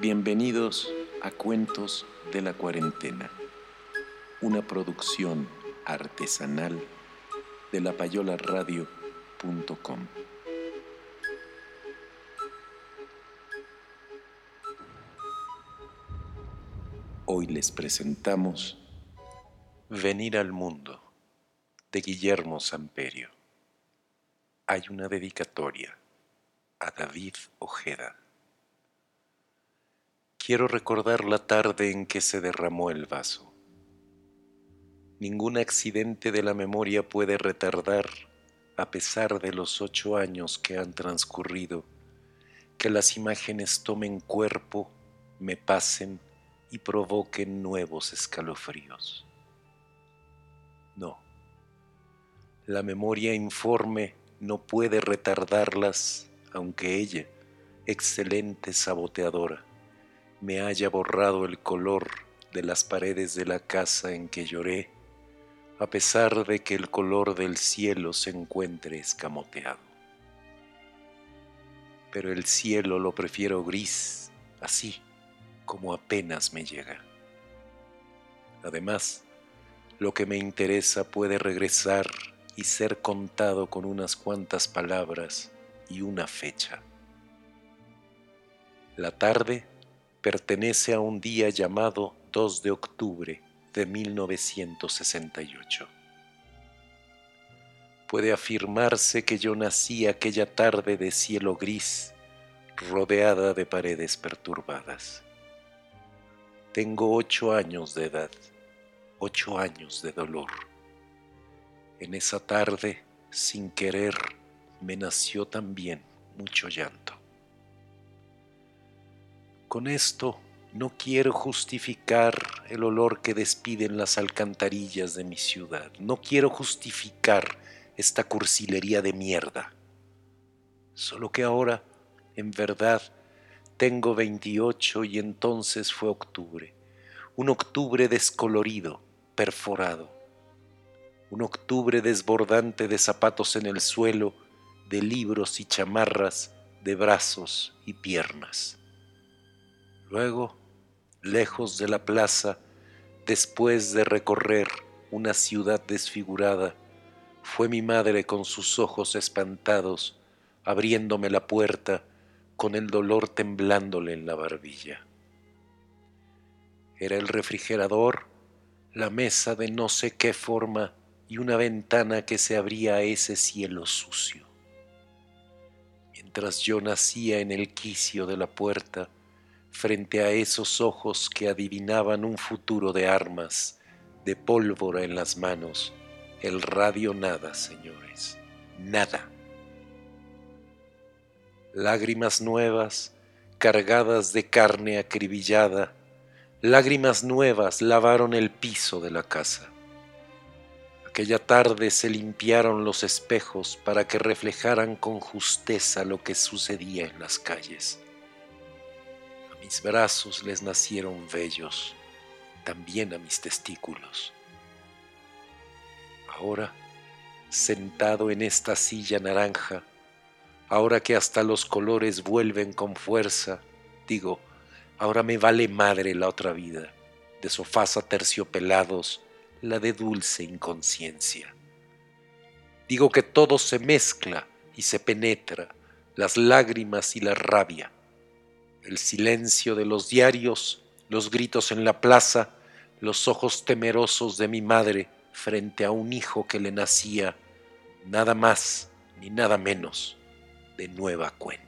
Bienvenidos a Cuentos de la Cuarentena, una producción artesanal de lapayolaradio.com. Hoy les presentamos Venir al Mundo de Guillermo Samperio. Hay una dedicatoria a David Ojeda. Quiero recordar la tarde en que se derramó el vaso. Ningún accidente de la memoria puede retardar, a pesar de los ocho años que han transcurrido, que las imágenes tomen cuerpo, me pasen y provoquen nuevos escalofríos. No, la memoria informe no puede retardarlas, aunque ella, excelente saboteadora, me haya borrado el color de las paredes de la casa en que lloré, a pesar de que el color del cielo se encuentre escamoteado. Pero el cielo lo prefiero gris, así como apenas me llega. Además, lo que me interesa puede regresar y ser contado con unas cuantas palabras y una fecha. La tarde pertenece a un día llamado 2 de octubre de 1968. Puede afirmarse que yo nací aquella tarde de cielo gris, rodeada de paredes perturbadas. Tengo ocho años de edad, ocho años de dolor. En esa tarde, sin querer, me nació también mucho llanto. Con esto no quiero justificar el olor que despiden las alcantarillas de mi ciudad. No quiero justificar esta cursilería de mierda. Solo que ahora, en verdad, tengo 28 y entonces fue octubre. Un octubre descolorido, perforado. Un octubre desbordante de zapatos en el suelo, de libros y chamarras, de brazos y piernas. Luego, lejos de la plaza, después de recorrer una ciudad desfigurada, fue mi madre con sus ojos espantados, abriéndome la puerta con el dolor temblándole en la barbilla. Era el refrigerador, la mesa de no sé qué forma y una ventana que se abría a ese cielo sucio. Mientras yo nacía en el quicio de la puerta, frente a esos ojos que adivinaban un futuro de armas, de pólvora en las manos, el radio nada, señores, nada. Lágrimas nuevas, cargadas de carne acribillada, lágrimas nuevas lavaron el piso de la casa. Aquella tarde se limpiaron los espejos para que reflejaran con justeza lo que sucedía en las calles mis brazos les nacieron vellos, también a mis testículos. Ahora, sentado en esta silla naranja, ahora que hasta los colores vuelven con fuerza, digo, ahora me vale madre la otra vida, de sofás aterciopelados, la de dulce inconsciencia. Digo que todo se mezcla y se penetra, las lágrimas y la rabia, el silencio de los diarios, los gritos en la plaza, los ojos temerosos de mi madre frente a un hijo que le nacía, nada más ni nada menos de nueva cuenta.